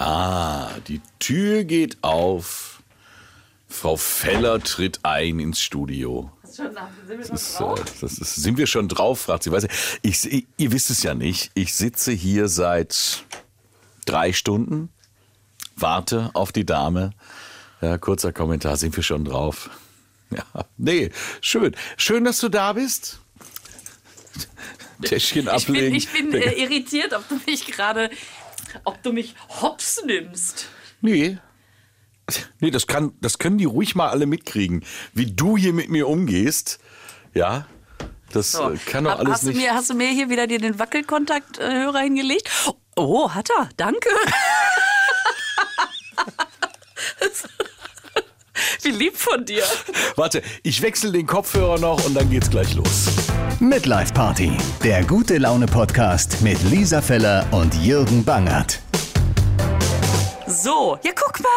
Ah, die Tür geht auf. Frau Feller tritt ein ins Studio. Schon, sind wir schon Das ist, äh, das ist, sind wir schon drauf, fragt sie. Weiß ich, ich, ihr wisst es ja nicht. Ich sitze hier seit drei Stunden, warte auf die Dame. Ja, kurzer Kommentar, sind wir schon drauf. Ja, nee, schön. Schön, dass du da bist. Täschchen Ich bin, ablegen. ich bin äh, irritiert, ob du mich gerade, ob du mich hops nimmst. Nee. Nee, das, kann, das können die ruhig mal alle mitkriegen. Wie du hier mit mir umgehst. Ja, das So. äh, kann doch Hab- alles hast, nicht. Du mir, hast du mir hier wieder dir den Wackelkontakt-Hörer hingelegt? Oh, hat er. Danke. Wie lieb von dir. Warte, ich wechsle den Kopfhörer noch und dann geht's gleich los. Midlife Party, der gute Laune Podcast mit Lisa Feller und Jürgen Bangert. So, ja guck mal,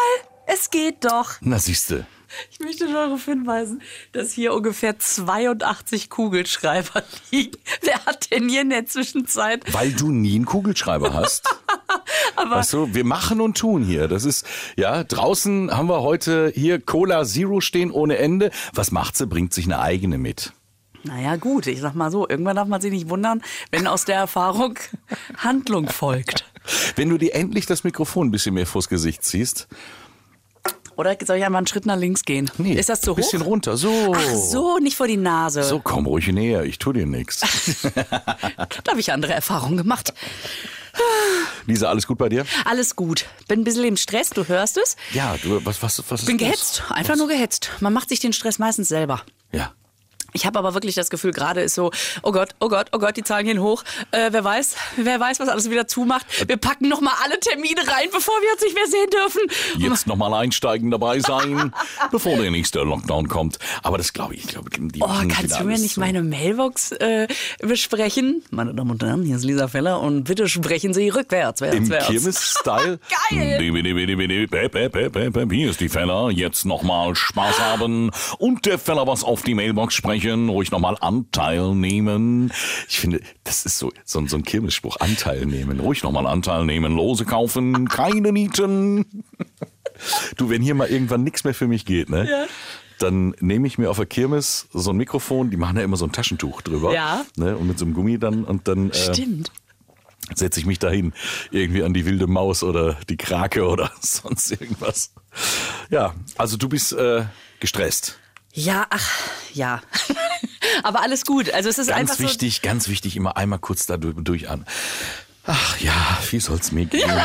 es geht doch. Na siehste. Ich möchte darauf hinweisen, dass hier ungefähr 82 Kugelschreiber liegen. Wer hat denn hier in der Zwischenzeit? Weil du nie einen Kugelschreiber hast. Aber Weißt du, wir machen und tun hier. Das ist, ja, draußen haben wir heute hier Cola Zero stehen ohne Ende. Was macht sie? Bringt sich eine eigene mit. naja, gut, ich sag mal so, irgendwann darf man sich nicht wundern, wenn aus der Erfahrung Handlung folgt. Wenn du dir endlich das Mikrofon ein bisschen mehr vors Gesicht ziehst. Oder soll ich einmal einen Schritt nach links gehen? Nee, Ist das zu hoch? bisschen runter. So. Ach so, nicht vor die Nase. So, komm ruhig näher. Ich tu dir nichts. Da habe ich andere Erfahrungen gemacht. Lisa, alles gut bei dir? Alles gut. Bin ein bisschen im Stress, du hörst es. Ja, du, was, was, was ist Bin los? gehetzt, einfach nur gehetzt. Man macht sich den Stress meistens selber. Ja. Ich habe aber wirklich das Gefühl, gerade ist so, oh Gott, oh Gott, oh Gott, die Zahlen gehen hoch. Äh, wer weiß, wer weiß, was alles wieder zumacht. Wir packen noch mal alle Termine rein, bevor wir uns nicht mehr sehen dürfen. Jetzt nochmal einsteigen dabei sein, bevor der nächste Lockdown kommt. Aber das glaube ich, ich glaube, die Oh, kannst du mir nicht zu. meine Mailbox äh, besprechen? Meine Damen und Herren, hier ist Lisa Feller und bitte sprechen Sie rückwärts, wärts, Im wärts. Kirmes-Style. Geil. Hier ist die Feller. Jetzt nochmal Spaß haben und der Feller was auf die Mailbox sprechen. Ruhig nochmal Anteil nehmen. Ich finde, das ist so, so, ein- so ein Kirmesspruch. Anteil nehmen. Ruhig nochmal Anteil nehmen. Lose kaufen. Keine Nieten. Du, wenn hier mal irgendwann nichts mehr für mich geht, ne? Ja. Dann nehme ich mir auf der Kirmes so ein Mikrofon, die machen ja immer so ein Taschentuch drüber. Ja. Ne? Und mit so einem Gummi dann und dann. Äh, Stimmt. setze ich mich dahin, irgendwie an die wilde Maus oder die Krake oder sonst irgendwas. Ja, also du bist äh, gestresst. Ja, ach, ja. Aber alles gut. Also es ist Ganz einfach wichtig, ganz wichtig, immer einmal kurz da durch, durch an. Ach ja, wie soll's mir gehen?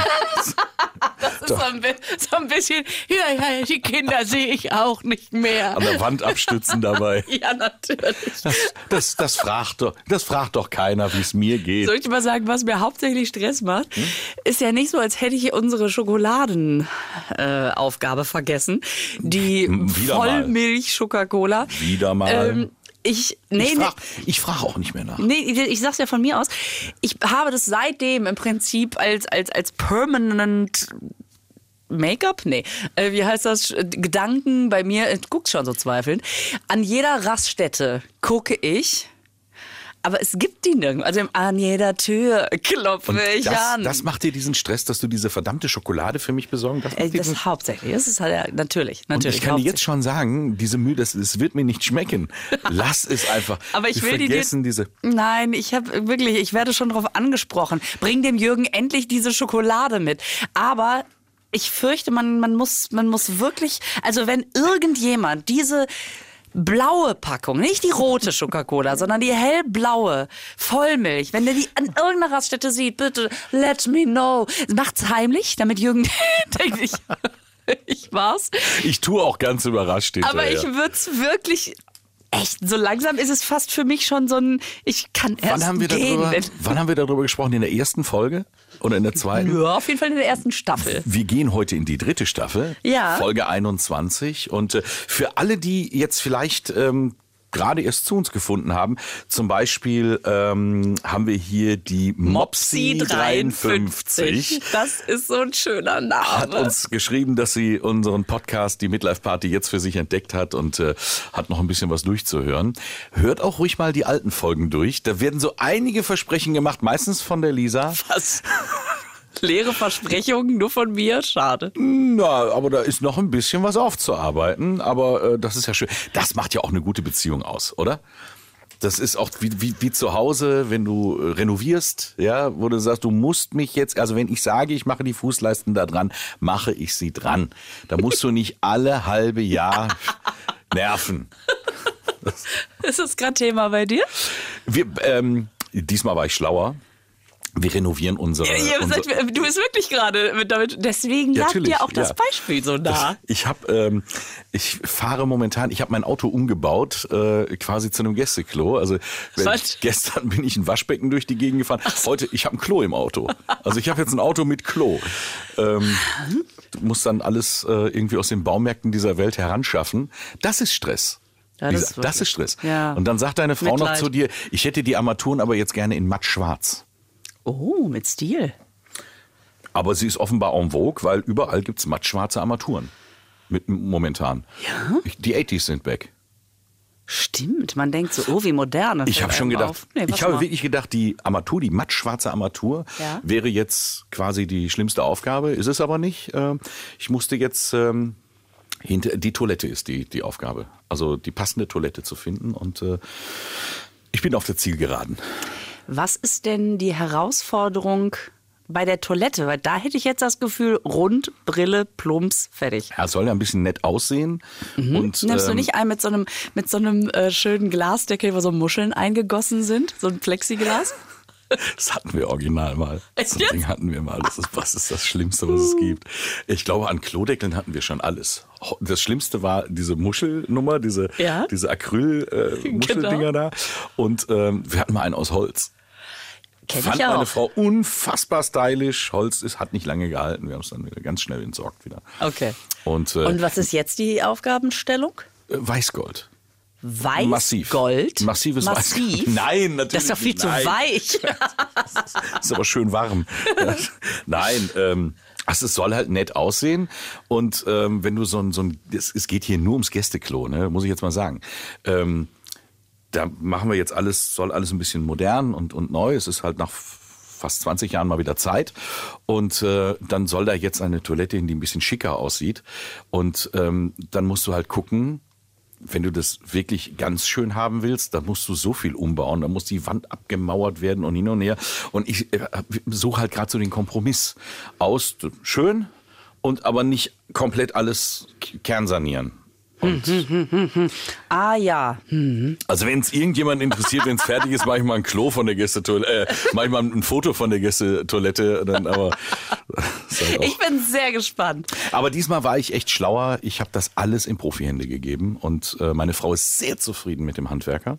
so, das ist so, ein, so ein bisschen, ja, ja, die Kinder sehe ich auch nicht mehr. An der Wand abstützen dabei. ja, natürlich. Das, das, das, fragt, doch, das fragt doch keiner, wie es mir geht. Soll ich mal sagen, was mir hauptsächlich Stress macht? Hm? Ist ja nicht so, als hätte ich unsere Schokoladenaufgabe äh, vergessen. Die Hm, wieder mal. Vollmilch-Coca-Cola. Wieder mal. Ähm, ich, nee, ich nee, frage ich frag auch nicht mehr nach. Nee, ich sag's ja von mir aus. Ich habe das seitdem im Prinzip als, als, als permanent Make-up? Nee. Äh, wie heißt das? Gedanken bei mir, äh, guckt schon so zweifelnd. An jeder Raststätte gucke ich. Aber es gibt die nirgendwo. Also an jeder Tür klopfe ich Das, an. das macht dir diesen Stress, dass du diese verdammte Schokolade für mich besorgen Das Äh, das hauptsächlich. Das ist halt ja, natürlich, Und natürlich. ich kann dir jetzt schon sagen, diese Mühe, das, das wird mir nicht schmecken. Lass es einfach. Aber ich Wir will die dir- vergessen diese. Nein, ich habe wirklich, ich werde schon darauf angesprochen. Bring dem Jürgen endlich diese Schokolade mit. Aber ich fürchte, man, man muss, man muss wirklich, also wenn irgendjemand diese blaue Packung, nicht die rote Coca-Cola, sondern die hellblaue Vollmilch, wenn der die an irgendeiner Raststätte sieht, bitte let me know. Macht's heimlich, damit Jürgen denkt, ich, ich war's. Ich tue auch ganz überrascht Aber hinterher. ich würde es wirklich. Echt, so langsam ist es fast für mich schon so ein, ich kann erst wann haben, wir gehen. darüber, wann haben wir darüber gesprochen? In der ersten Folge? Oder in der zweiten? Ja, auf jeden Fall in der ersten Staffel. Wir gehen heute in die dritte Staffel, Ja. Folge 21. Und äh, für alle, die jetzt vielleicht ähm, gerade erst zu uns gefunden haben, zum Beispiel ähm, haben wir hier die Mopsy 53. Das ist so ein schöner Hat Name. uns geschrieben, dass sie unseren Podcast, die Midlife Party, jetzt für sich entdeckt hat und äh, hat noch ein bisschen was durchzuhören. Hört auch ruhig mal die alten Folgen durch. Da werden so einige Versprechen gemacht, meistens von der Lisa. Was? Leere Versprechungen nur von mir, schade. Na, aber da ist noch ein bisschen was aufzuarbeiten. Aber äh, das ist ja schön. Das macht ja auch eine gute Beziehung aus, oder? Das ist auch wie, wie, wie zu Hause, wenn du äh, renovierst, ja, wo du sagst, du musst mich jetzt, also wenn ich sage, ich mache die Fußleisten da dran, mache ich sie dran. Da musst du nicht alle halbe Jahr nerven. Ist das gerade Thema bei dir? Wir, ähm, diesmal war ich schlauer. Wir renovieren unsere. Ihr unsere seid, du bist wirklich gerade damit. Deswegen Ja, lag dir auch das ja. Beispiel so nah. Ich habe, ähm, ich fahre momentan, ich habe mein Auto umgebaut, äh, quasi zu einem Gästeklo. Also ich, gestern bin ich ein Waschbecken durch die Gegend gefahren. Heute, ich habe ein Klo im Auto. Also ich habe jetzt ein Auto mit Klo. Ähm, du musst dann alles äh, irgendwie aus den Baumärkten dieser Welt heranschaffen. Das ist Stress. Ja, das Dieser- ist das ist Stress. Ja. Und dann sagt deine Frau Mitleid. noch zu dir, ich hätte die Armaturen aber jetzt gerne in matt schwarz. Oh, mit Stil. Aber sie ist offenbar en vogue, weil überall gibt's mattschwarze Armaturen. Mit, momentan. Ja? Die 80s sind back. Stimmt, man denkt so, oh, wie modern. Ich habe schon gedacht, Nee, ich habe wirklich gedacht, die Armatur, die mattschwarze Armatur, Ja. wäre jetzt quasi die schlimmste Aufgabe. Ist es aber nicht. Ähm, Ich musste jetzt ähm, hinter die Toilette ist die die Aufgabe, also die passende Toilette zu finden und äh, ich bin auf der Zielgeraden. Was ist denn die Herausforderung bei der Toilette? Weil da hätte ich jetzt das Gefühl, rund, Brille, Plumps, fertig. Er soll ja ein bisschen nett aussehen und Nimmst du ähm, nicht einen mit so einem, mit so einem äh, schönen Glasdeckel, wo so Muscheln eingegossen sind? So ein Plexiglas? Das hatten wir original mal. Echt So ein? Ding hatten wir mal. Das ist, was ist das Schlimmste, was es gibt? Ich glaube, an Klodeckeln hatten wir schon alles. Das Schlimmste war diese Muschelnummer, diese, Ja. diese Acryl-Muscheldinger Genau. da. Und ähm, wir hatten mal einen aus Holz. Kenn Fand ich meine auch. Frau unfassbar stylisch. Holz ist, hat nicht lange gehalten. Wir haben es dann wieder ganz schnell entsorgt wieder. Okay. Und, äh, Und was ist jetzt die Aufgabenstellung? äh, Weißgold. Weiß Massiv. Gold? Massives Massiv? Weißgold. Nein, natürlich Das ist doch viel nicht. zu Nein. weich. ist aber schön warm. Nein, ähm, also es soll halt nett aussehen. Und ähm, wenn du so ein, so ein es, es geht hier nur ums Gästeklo, ne, muss ich jetzt mal sagen. Ähm, da machen wir jetzt alles, soll alles ein bisschen modern und, und neu. Es ist halt nach fast 20 Jahren mal wieder Zeit. Und äh, dann soll da jetzt eine Toilette hin, die ein bisschen schicker aussieht. Und ähm, dann musst du halt gucken, wenn du das wirklich ganz schön haben willst, dann musst du so viel umbauen, dann muss die Wand abgemauert werden und hin und her. Und ich äh, suche halt gerade so den Kompromiss aus, schön und aber nicht komplett alles k- kernsanieren. Und ah ja. also wenn es irgendjemand interessiert, wenn es fertig ist, mache ich mal ein Klo von der Gästetoilette, äh, mache ich mal ein Foto von der Gästetoilette, dann aber halt Ich bin sehr gespannt. Aber diesmal war ich echt schlauer. Ich habe das alles in Profihände gegeben und äh, meine Frau ist sehr zufrieden mit dem Handwerker.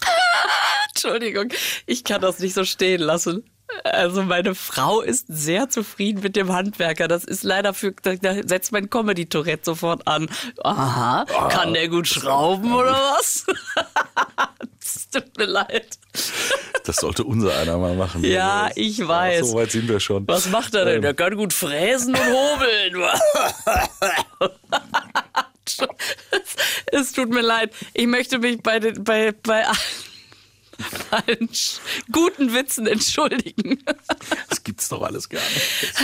Entschuldigung, ich kann das nicht so stehen lassen. Also meine Frau ist sehr zufrieden mit dem Handwerker. Das ist leider für, da, da setzt mein Comedy-Tourette sofort an. Aha, kann der gut schrauben oder was? Es tut mir leid. Das sollte unser einer mal machen. Ja, Das- ich weiß. So weit sind wir schon. Was macht er denn? Ähm. Der kann gut fräsen und hobeln. es tut mir leid. Ich möchte mich bei, den, bei, bei allen, allen sch- guten Witzen entschuldigen. Das gibt's doch alles gar nicht.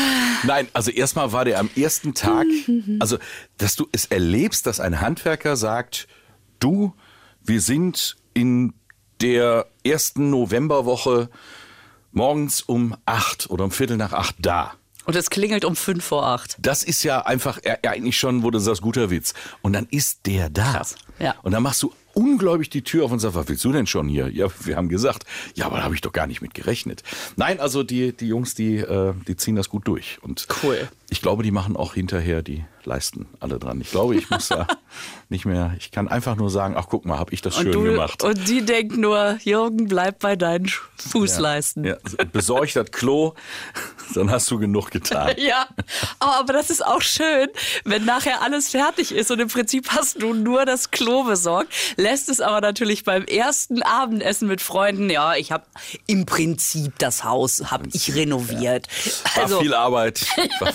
Nein, also erstmal war der am ersten Tag, also dass du es erlebst, dass ein Handwerker sagt, du, wir sind in der ersten Novemberwoche morgens um acht oder um Viertel nach acht da. Und es klingelt um fünf vor acht. Das ist ja einfach äh, eigentlich schon, wo du sagst, guter Witz. Und dann ist der da. Krass, ja. Und dann machst du ungläubig die Tür auf und sagst, was willst du denn schon hier? Ja, wir haben gesagt, ja, aber da habe ich doch gar nicht mit gerechnet. Nein, also die, die Jungs, die, äh, die ziehen das gut durch. Und Cool. Ich glaube, die machen auch hinterher die Leisten alle dran. Ich glaube, ich muss da nicht mehr, ich kann einfach nur sagen, ach guck mal, habe ich das Und, schön du, gemacht. und die denkt nur, Jürgen, bleib bei deinen Fußleisten. ja, besorg das Klo, dann hast du genug getan. Ja, oh, aber das ist auch schön, wenn nachher alles fertig ist und im Prinzip hast du nur das Klo besorgt, lässt es aber natürlich beim ersten Abendessen mit Freunden, ja, ich habe im Prinzip das Haus, habe ich renoviert. War Also, viel Arbeit. War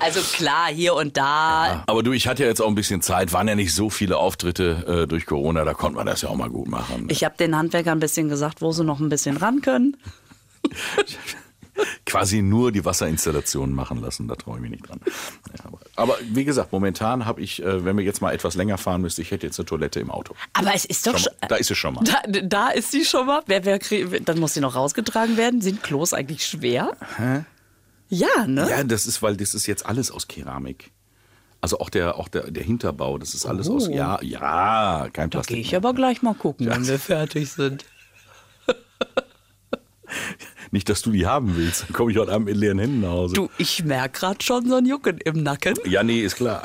also klar, hier und da. Aber du, ich hatte ja jetzt auch ein bisschen Zeit, waren ja nicht so viele Auftritte äh, durch Corona, da konnte man das ja auch mal gut machen. Ich habe den Handwerkern ein bisschen gesagt, wo sie noch ein bisschen ran können. quasi nur die Wasserinstallation machen lassen. Da traue ich mich nicht dran. Ja, aber, aber, wie gesagt, momentan habe ich, äh, wenn wir jetzt mal etwas länger fahren müssten, ich hätte jetzt eine Toilette im Auto. Aber es ist doch schon. Mal, da ist sie schon mal. Da, da ist sie schon mal. Wer, wer, dann muss sie noch rausgetragen werden. Sind Klos eigentlich schwer? Hä? Ja, ne? Ja, das ist, weil das ist jetzt alles aus Keramik. Also auch der, auch der, der Hinterbau, das ist alles oh. aus. Ja, ja, kein Plastik. Da gehe ich aber gleich mal gucken, ja. wenn wir fertig sind. Nicht, dass du die haben willst. Dann komme ich heute Abend mit leeren Händen nach Hause. Du, ich merke gerade schon so ein Jucken im Nacken. Ja, nee, ist klar.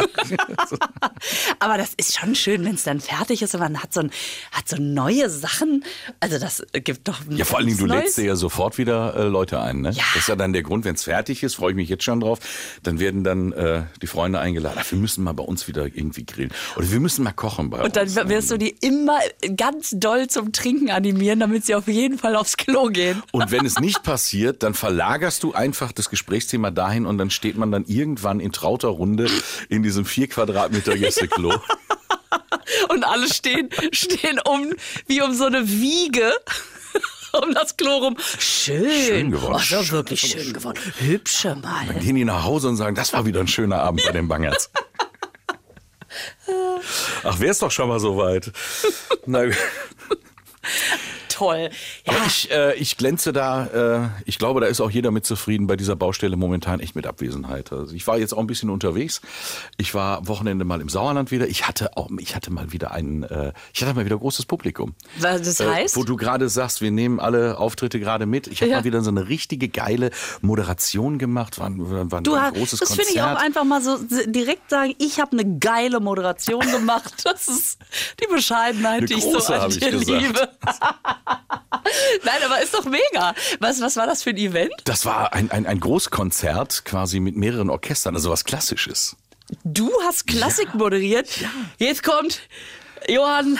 Aber das ist schon schön, wenn es dann fertig ist und man hat so, ein, hat so neue Sachen. Also das gibt doch. Ja, vor allen Dingen, du Neues. lädst dir ja sofort wieder äh, Leute ein. Ne? Ja. Das ist ja dann der Grund, wenn es fertig ist, freue ich mich jetzt schon drauf. Dann werden dann äh, die Freunde eingeladen. Ach, wir müssen mal bei uns wieder irgendwie grillen. Oder wir müssen mal kochen bei und uns. Und dann wirst du die immer ganz doll zum Trinken animieren, damit sie auf jeden Fall aufs Klo gehen. Und wenn es nicht passiert, dann verlagerst du einfach das Gesprächsthema dahin und dann steht man dann irgendwann in trauter Runde in diesem vier Quadratmeter Gästeklo. und alle stehen, stehen um, wie um so eine Wiege um das Klo rum. Schön. Schön geworden. Oh, so wirklich schön geworden. Hübsche Mal. Dann gehen die nach Hause und sagen, das war wieder ein schöner Abend bei den Bangers. Ach, wär's doch schon mal so weit. Na, toll. Ja. Aber ich, äh, ich glänze da, äh, ich glaube, da ist auch jeder mit zufrieden bei dieser Baustelle momentan echt mit Abwesenheit. Also ich war jetzt auch ein bisschen unterwegs. Ich war Wochenende mal im Sauerland wieder. Ich hatte auch, ich hatte mal wieder ein, äh, ich hatte mal wieder großes Publikum. Was das äh, heißt? wo du gerade sagst, wir nehmen alle Auftritte gerade mit. Ich habe ja. mal wieder so eine richtige geile Moderation gemacht. War, war du ein großes das finde ich auch einfach mal so direkt sagen, ich habe eine geile Moderation gemacht. Das ist die Bescheidenheit, eine die ich so an dir liebe. Nein, aber ist doch mega. Was, was war das für ein Event? Das war ein, ein, ein Großkonzert quasi mit mehreren Orchestern, also was Klassisches. Du hast Klassik ja. moderiert? Ja. Jetzt kommt Johann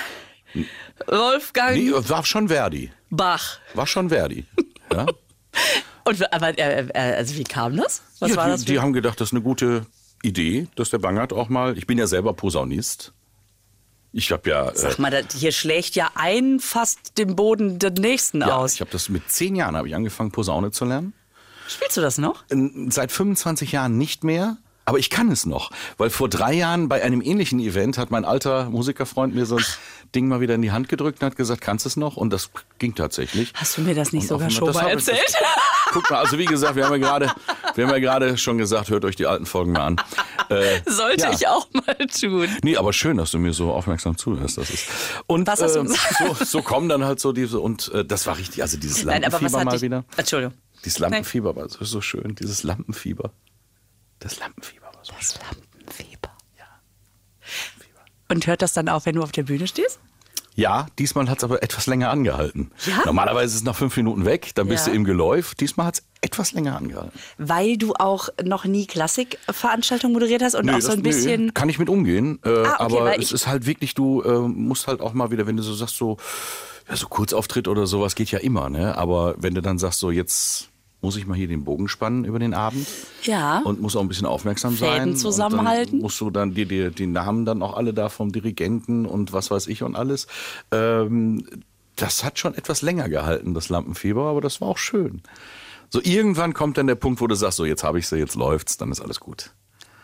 Wolfgang. Nee, war schon Verdi. Bach. War schon Verdi. Ja. Und, aber äh, äh, also wie kam das? Was ja, war die, das? Die haben gedacht, das ist eine gute Idee, dass der Bangert auch mal. Ich bin ja selber Posaunist. Ich habe ja. Sag äh, mal, das hier schlägt ja ein fast den Boden der nächsten ja, aus. Ich habe das mit zehn Jahren habe ich angefangen Posaune zu lernen. Spielst du das noch? Seit 25 Jahren nicht mehr. Aber ich kann es noch, weil vor drei Jahren bei einem ähnlichen Event hat mein alter Musikerfreund mir so ein Ding mal wieder in die Hand gedrückt und hat gesagt, kannst du es noch? Und das ging tatsächlich. Hast du mir das nicht und sogar schon mal erzählt? Das, guck mal, also wie gesagt, wir haben ja gerade, wir haben ja gerade schon gesagt, hört euch die alten Folgen mal an. Äh, Sollte ja. ich auch mal tun. Nee, aber schön, dass du mir so aufmerksam zuhörst. Das ist. Und was hast du äh, so, so kommen dann halt so diese und äh, das war richtig, also dieses Lampenfieber Nein, mal wieder. Entschuldigung. Dieses Lampenfieber Nein. war so, so schön, dieses Lampenfieber. Das Lampenfieber war so Das. Lampenfieber. Ja. Lampenfieber. Und hört das dann auf, wenn du auf der Bühne stehst? Ja, diesmal hat es aber etwas länger angehalten. Ja? Normalerweise ist es nach fünf Minuten weg, dann bist ja. du im Geläuf. Diesmal hat es etwas länger angehalten. Weil du auch noch nie Klassikveranstaltungen moderiert hast und nö, auch so ein das, bisschen. Nö, kann ich mit umgehen. Äh, ah, okay, aber es ist halt wirklich, du äh, musst halt auch mal wieder, wenn du so sagst, so, ja, so Kurzauftritt oder sowas geht ja immer, ne? Aber wenn du dann sagst, so jetzt muss ich mal hier den Bogen spannen über den Abend. Ja. Und muss auch ein bisschen aufmerksam Fäden sein. zusammenhalten. musst du dann die, die, die Namen dann auch alle da vom Dirigenten und was weiß ich und alles. Ähm, das hat schon etwas länger gehalten, das Lampenfieber, aber das war auch schön. So irgendwann kommt dann der Punkt, wo du sagst, so jetzt habe ich sie, jetzt läuft's, dann ist alles gut.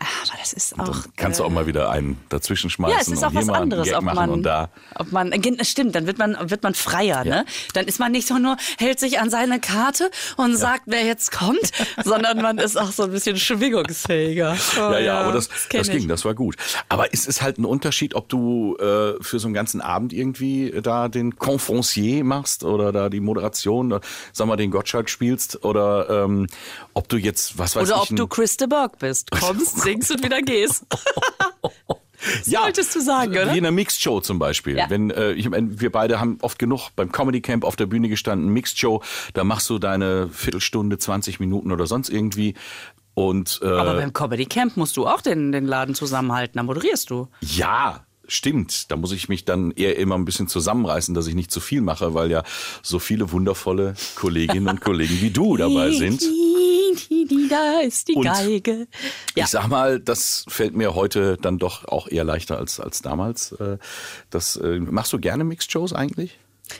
Aber das ist auch. Dann kannst du auch mal wieder einen dazwischen schmeißen. Ja, es ist auch was anderes, ob man, und da. ob man, stimmt, dann wird man, wird man freier, ja. ne? Dann ist man nicht so nur, hält sich an seine Karte und ja. sagt, wer jetzt kommt, sondern man ist auch so ein bisschen schwingungsfähiger. Oh, ja, ja, aber das, das, das ging, das war gut. Aber es ist halt ein Unterschied, ob du äh, für so einen ganzen Abend irgendwie da den Confoncier machst oder da die Moderation, oder, sag mal, den Gottschalk spielst oder ähm, ob du jetzt, was weiß oder ich. Oder ob du Chris de Burgh bist, kommst, singst und wieder gehst. ja, solltest du sagen, oder? Wie in einer Mixed Show zum Beispiel. Ja. Wenn äh, ich meine, wir beide haben oft genug beim Comedy Camp auf der Bühne gestanden, Mixed Show, da machst du deine Viertelstunde, 20 Minuten oder sonst irgendwie. Und, äh, Aber beim Comedy Camp musst du auch den, den Laden zusammenhalten, da moderierst du. Ja, stimmt. Da muss ich mich dann eher immer ein bisschen zusammenreißen, dass ich nicht zu viel mache, weil ja so viele wundervolle Kolleginnen und Kollegen wie du dabei sind. Da ist die und Geige. Ja. Ich sag mal, das fällt mir heute dann doch auch eher leichter als, als damals. Äh, das, äh, machst du gerne Mixed Shows eigentlich?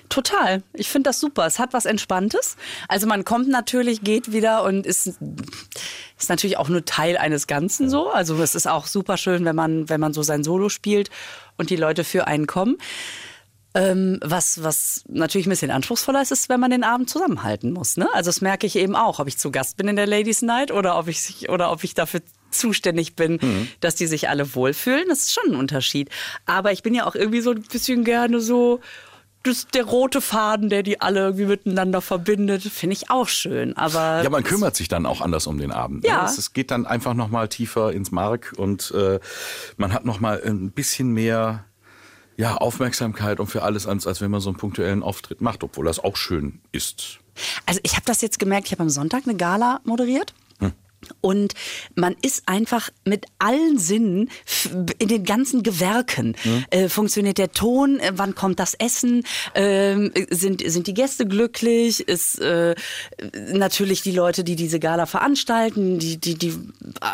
Total. Ich finde das super. Es hat was Entspanntes. Also man kommt natürlich, geht wieder und ist, ist natürlich auch nur Teil eines Ganzen so. Also es ist auch super schön, wenn man, wenn man so sein Solo spielt und die Leute für einen kommen. Ähm, was, was natürlich ein bisschen anspruchsvoller ist, ist, wenn man den Abend zusammenhalten muss. Ne? Also das merke ich eben auch, ob ich zu Gast bin in der Ladies Night oder ob ich, oder ob ich dafür zuständig bin, mhm. dass die sich alle wohlfühlen. Das ist schon ein Unterschied. Aber ich bin ja auch irgendwie so ein bisschen gerne so das, der rote Faden, der die alle irgendwie miteinander verbindet, finde ich auch schön. Aber ja, man kümmert sich dann auch anders um den Abend. Ne? Ja. Ne? Es, geht dann einfach noch mal tiefer ins Mark und äh, man hat noch mal ein bisschen mehr ja, Aufmerksamkeit und für alles, als, als wenn man so einen punktuellen Auftritt macht, obwohl das auch schön ist. Also ich habe das jetzt gemerkt, ich habe am Sonntag eine Gala moderiert und man ist einfach mit allen Sinnen in den ganzen Gewerken. Mhm. Äh, funktioniert der Ton? Äh, wann kommt das Essen? Ähm, sind, sind die Gäste glücklich? Ist äh, natürlich die Leute, die diese Gala veranstalten, die, die, die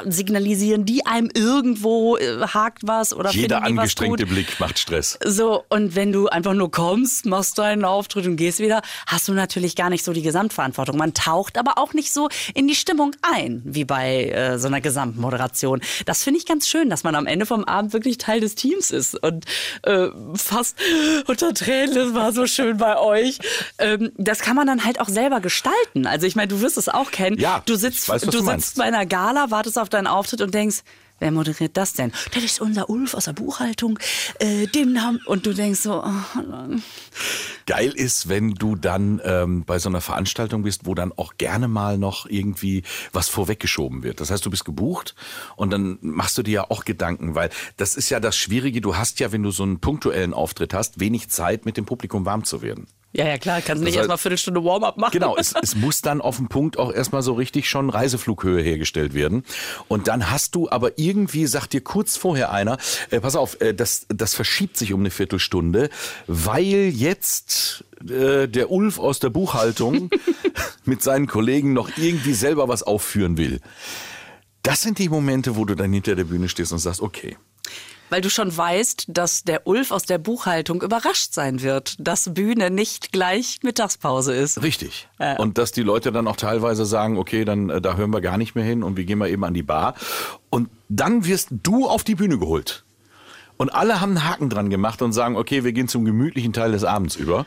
signalisieren die einem irgendwo äh, hakt was oder Jeder angestrengte Blick macht Stress. So, und wenn du einfach nur kommst, machst deinen Auftritt und gehst wieder, hast du natürlich gar nicht so die Gesamtverantwortung. Man taucht aber auch nicht so in die Stimmung ein wie bei äh, so einer Gesamtmoderation. Das finde ich ganz schön, dass man am Ende vom Abend wirklich Teil des Teams ist und äh, fast unter Tränen, das war so schön bei euch. Ähm, das kann man dann halt auch selber gestalten. Also ich meine, du wirst es auch kennen. Ja, du sitzt, weiß, du, du sitzt bei einer Gala, wartest auf deinen Auftritt und denkst, Wer moderiert das denn? Das ist unser Ulf aus der Buchhaltung. Äh, dem Namen. Und du denkst so, oh, Geil ist, wenn du dann ähm, bei so einer Veranstaltung bist, wo dann auch gerne mal noch irgendwie was vorweggeschoben wird. Das heißt, du bist gebucht und dann machst du dir ja auch Gedanken, weil das ist ja das Schwierige. Du hast ja, wenn du so einen punktuellen Auftritt hast, wenig Zeit, mit dem Publikum warm zu werden. Ja, ja, klar, kannst du nicht erstmal eine Viertelstunde Warm-up machen. Genau, es, es muss dann auf dem Punkt auch erstmal so richtig schon Reiseflughöhe hergestellt werden. Und dann hast du aber irgendwie, sagt dir kurz vorher einer, äh, pass auf, äh, das, das verschiebt sich um eine Viertelstunde, weil jetzt äh, der Ulf aus der Buchhaltung mit seinen Kollegen noch irgendwie selber was aufführen will. Das sind die Momente, wo du dann hinter der Bühne stehst und sagst, okay, weil du schon weißt, dass der Ulf aus der Buchhaltung überrascht sein wird, dass Bühne nicht gleich Mittagspause ist. Richtig. Äh. Und dass die Leute dann auch teilweise sagen, okay, dann äh, da hören wir gar nicht mehr hin und wir gehen mal eben an die Bar. Und dann wirst du auf die Bühne geholt. Und alle haben einen Haken dran gemacht und sagen, okay, wir gehen zum gemütlichen Teil des Abends über.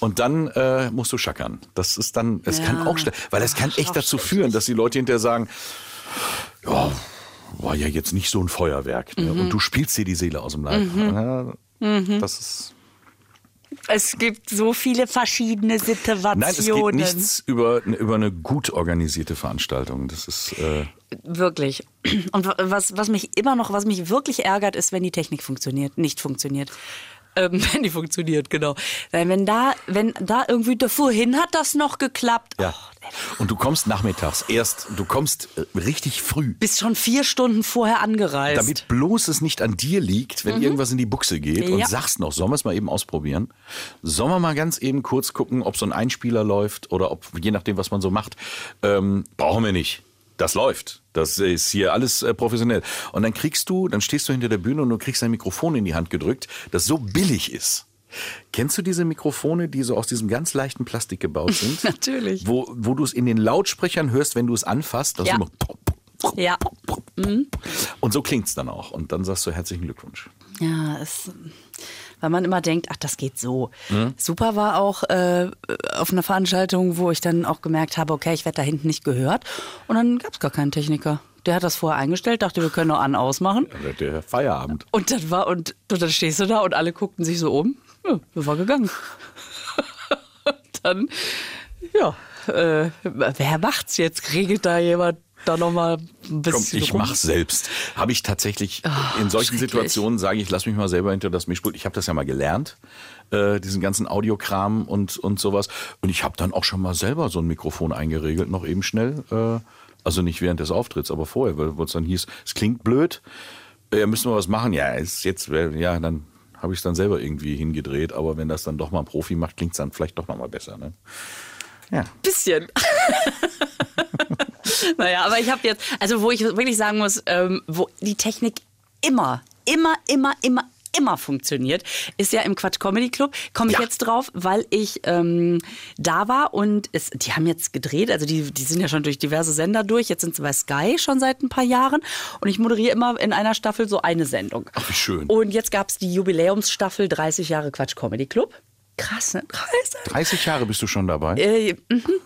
Und dann äh, musst du schackern. Das ist dann, es ja. kann auch, weil es kann echt dazu führen, dass die Leute hinterher sagen, ja, war ja jetzt nicht so ein Feuerwerk. Ne? Mhm. Und du spielst dir die Seele aus dem Leib. Mhm. Ja, mhm. das ist. Es gibt so viele verschiedene Situationen. Nein, es geht nichts über, über eine gut organisierte Veranstaltung. Das ist äh wirklich. Und was, was mich immer noch, was mich wirklich ärgert, ist, wenn die Technik funktioniert, nicht funktioniert. Ähm, wenn die funktioniert, genau. Wenn da, wenn da irgendwie vorhin hat das noch geklappt. Ja. Und du kommst nachmittags erst, du kommst äh, richtig früh. Bist schon vier Stunden vorher angereist. Damit bloß es nicht an dir liegt, wenn mhm. irgendwas in die Buchse geht ja. und sagst noch, sollen wir es mal eben ausprobieren? Sollen wir mal ganz eben kurz gucken, ob so ein Einspieler läuft oder ob, je nachdem, was man so macht, ähm, brauchen wir nicht. Das läuft. Das ist hier alles äh, professionell. Und dann kriegst du, dann stehst du hinter der Bühne und du kriegst ein Mikrofon in die Hand gedrückt, das so billig ist Kennst du diese Mikrofone, die so aus diesem ganz leichten Plastik gebaut sind? Natürlich. Wo, wo du es in den Lautsprechern hörst, wenn du es anfasst. Das ja. Immer ja. Mhm. Und so klingt es dann auch. Und dann sagst du herzlichen Glückwunsch. Ja, es, weil man immer denkt, ach, das geht so. Mhm. Super war auch äh, auf einer Veranstaltung, wo ich dann auch gemerkt habe, okay, ich werde da hinten nicht gehört. Und dann gab es gar keinen Techniker. Der hat das vorher eingestellt, dachte, wir können noch an ausmachen. Ja, der Feierabend. Und dann war und, und dann stehst du da und alle guckten sich so um. Ja, wir waren gegangen. dann, ja, äh, wer macht's jetzt? Regelt da jemand da nochmal ein bisschen. Komm, ich rum? mach's selbst. Habe ich tatsächlich oh, in solchen Situationen sage ich, lass mich mal selber hinter das Mischpult. Ich habe das ja mal gelernt, äh, diesen ganzen Audiokram und und sowas. Und ich habe dann auch schon mal selber so ein Mikrofon eingeregelt, noch eben schnell. Äh, also nicht während des Auftritts, aber vorher, weil es dann hieß, es klingt blöd, ja, müssen wir was machen. Ja, ist jetzt, ja, dann habe ich es dann selber irgendwie hingedreht. Aber wenn das dann doch mal ein Profi macht, klingt es dann vielleicht doch noch mal besser. Ne? Ja. Bisschen. naja, aber ich habe jetzt, also wo ich wirklich sagen muss, ähm, wo die Technik immer, immer, immer, immer immer funktioniert, ist ja im Quatsch Comedy Club. Komme ich Ja. jetzt drauf, weil ich ähm, da war und es, die haben jetzt gedreht, also die, die sind ja schon durch diverse Sender durch. Jetzt sind sie bei Sky schon seit ein paar Jahren und ich moderiere immer in einer Staffel so eine Sendung. Ach, wie schön. Und jetzt gab es die Jubiläumsstaffel 30 Jahre Quatsch Comedy Club. Krass, ne? 30. 30 Jahre bist du schon dabei. Äh,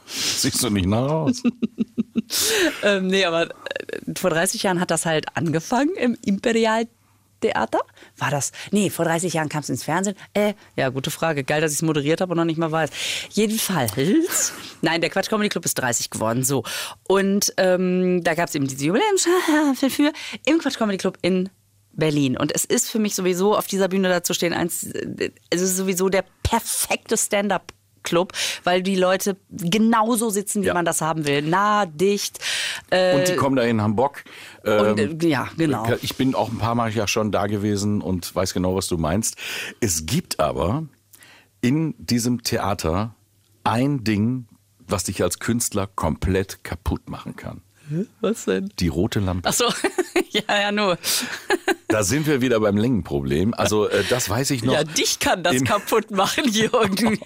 Siehst du nicht nach aus. ähm, nee, aber äh, vor 30 Jahren hat das halt angefangen im Imperial Theater? War das? Nee, vor 30 Jahren kam es ins Fernsehen. Äh, ja, gute Frage. Geil, dass ich es moderiert habe und noch nicht mal weiß. Jedenfalls, nein, der Quatsch Comedy Club ist 30 geworden, so. Und ähm, da gab es eben diese Jubiläumsstaffel für im Quatsch Comedy Club in Berlin. Und es ist für mich sowieso, auf dieser Bühne da zu stehen, eins, äh, es ist sowieso der perfekte Stand-up. Club, weil die Leute genauso sitzen, wie Ja. man das haben will. Nah, dicht. Äh, Und die kommen da in Hamburg. und, Ähm, äh, ja, genau. Ich bin auch ein paar Mal ja schon da gewesen und weiß genau, was du meinst. Es gibt aber in diesem Theater ein Ding, was dich als Künstler komplett kaputt machen kann. Was denn? Die rote Lampe. Ach so, ja, ja, nur. Da sind wir wieder beim Längenproblem. Also äh, das weiß ich noch. Ja, dich kann das Im- kaputt machen, Jürgen.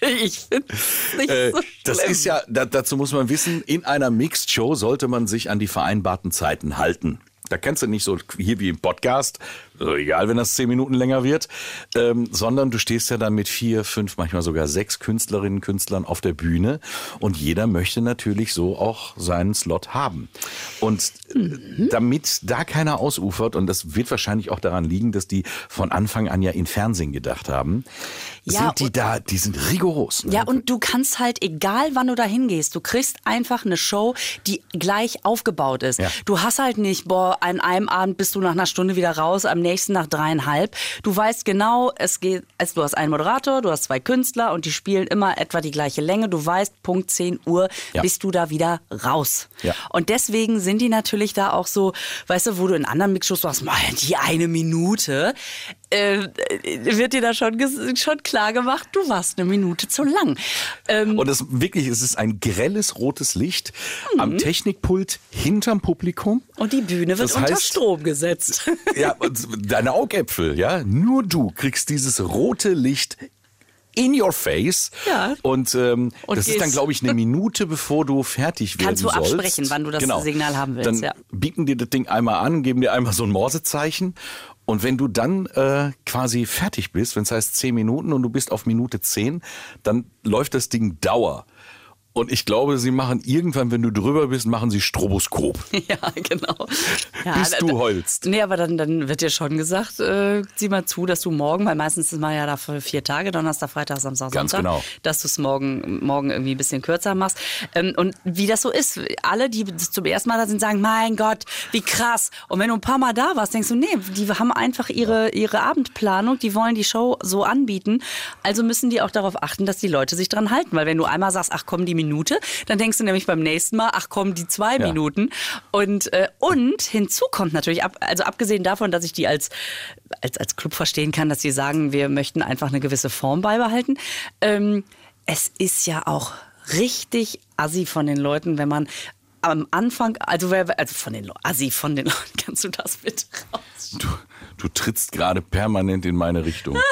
ich finde nicht Äh, so das ist ja, da, dazu muss man wissen, in einer Mixed Show sollte man sich an die vereinbarten Zeiten halten. Da kannst du nicht so hier wie im Podcast, also egal wenn das zehn Minuten länger wird, ähm, sondern du stehst ja dann mit vier, fünf, manchmal sogar sechs Künstlerinnen und Künstlern auf der Bühne und jeder möchte natürlich so auch seinen Slot haben. Und äh, damit da keiner ausufert, und das wird wahrscheinlich auch daran liegen, dass die von Anfang an ja in Fernsehen gedacht haben, Ja, sind die da, die sind rigoros. Ne? Ja, und du kannst halt, egal wann du da hingehst, du kriegst einfach eine Show, die gleich aufgebaut ist. Ja. Du hast halt nicht, boah, an einem Abend bist du nach einer Stunde wieder raus, am nächsten nach dreieinhalb. Du weißt genau, es geht, also du hast einen Moderator, du hast zwei Künstler und die spielen immer etwa die gleiche Länge. Du weißt, Punkt 10 Uhr Ja. bist du da wieder raus. Ja. Und deswegen sind die natürlich da auch so, weißt du, wo du in anderen Mixshows sagst, mal die eine Minute, äh, wird dir da schon, schon klar gemacht, du warst eine Minute zu lang. Ähm, Und es wirklich, es ist ein grelles rotes Licht Mhm. am Technikpult hinterm Publikum. und die Bühne wird Das unter heißt- Strom gesetzt. Ja, und deine Augäpfel, ja. Nur du kriegst dieses rote Licht in your face. Ja. Und, ähm, Und das ist dann, glaube ich, eine Minute, bevor du fertig werden Kannst du sollst. absprechen, wann du das genau. Signal haben willst, Dann ja. bieten dir das Ding einmal an, geben dir einmal so ein Morsezeichen. Und wenn du dann äh, quasi fertig bist, wenn es heißt 10 Minuten und du bist auf Minute 10, dann läuft das Ding Dauer. Und ich glaube, sie machen irgendwann, wenn du drüber bist, machen sie Stroboskop. ja, genau. Ja, Bis da- du heulst. Nee, aber dann, dann wird dir schon gesagt, äh, sieh mal zu, dass du morgen, weil meistens ist man ja da für vier Tage, Donnerstag, Freitag, Samstag, Ganz Sonntag, genau. dass du es morgen, morgen irgendwie ein bisschen kürzer machst. Ähm, und wie das so ist, alle, die zum ersten Mal da sind, sagen, mein Gott, wie krass. Und wenn du ein paar Mal da warst, denkst du, nee, die haben einfach ihre, ihre Abendplanung, die wollen die Show so anbieten. Also müssen die auch darauf achten, dass die Leute sich dran halten. Weil wenn du einmal sagst, ach komm, die Minute, dann denkst du nämlich beim nächsten Mal, ach komm, die zwei Ja. Minuten. Und, äh, und hinzu kommt natürlich, ab, also abgesehen davon, dass ich die als, als, als Club verstehen kann, dass sie sagen, wir möchten einfach eine gewisse Form beibehalten. Ähm, es ist ja auch richtig assi von den Leuten, wenn man am Anfang, also, also von den Leuten, assi von den Leuten, kannst du das bitte raus? Du, du trittst gerade permanent in meine Richtung.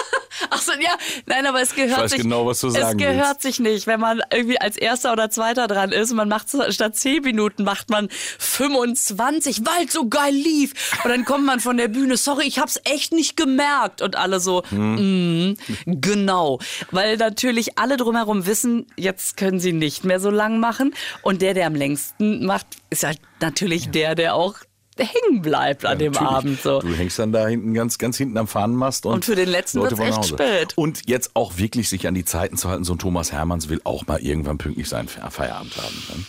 Ach so, ja, nein, aber es gehört weiß sich. genau, was du Es sagen gehört willst. sich nicht, wenn man irgendwie als Erster oder Zweiter dran ist man macht statt 10 Minuten macht man 25, weil es so geil lief. Und dann kommt man von der Bühne, sorry, ich hab's echt nicht gemerkt. Und alle so, Hm. mm, genau. Weil natürlich alle drumherum wissen, jetzt können sie nicht mehr so lang machen. Und der, der am längsten macht, ist halt natürlich der, der auch hängen bleibt an dem Natürlich. Abend. So. Du hängst dann da hinten ganz, ganz hinten am Fahnenmast. Und, Und für den letzten wird's wollen echt spät. Und jetzt auch wirklich sich an die Zeiten zu halten. So ein Thomas Hermanns will auch mal irgendwann pünktlich seinen Fe- Feierabend haben. Ne?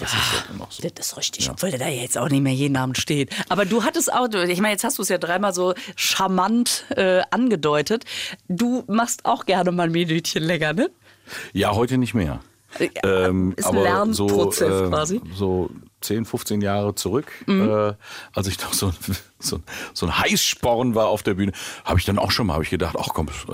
Das ist ja noch so. Das ist richtig, obwohl der da jetzt auch nicht mehr jeden Abend steht. Aber du hattest auch, ich meine, jetzt hast du es ja dreimal so charmant äh, angedeutet. Du machst auch gerne mal ein Minütchen länger, ne? Ja, heute nicht mehr. Ja, Ähm, ist ein Lernprozess so, äh, quasi. So 10, 15 Jahre zurück, Mhm. äh, als ich noch so, ein- so, so ein Heißsporn war auf der Bühne, habe ich dann auch schon mal ich gedacht, ach komm, äh,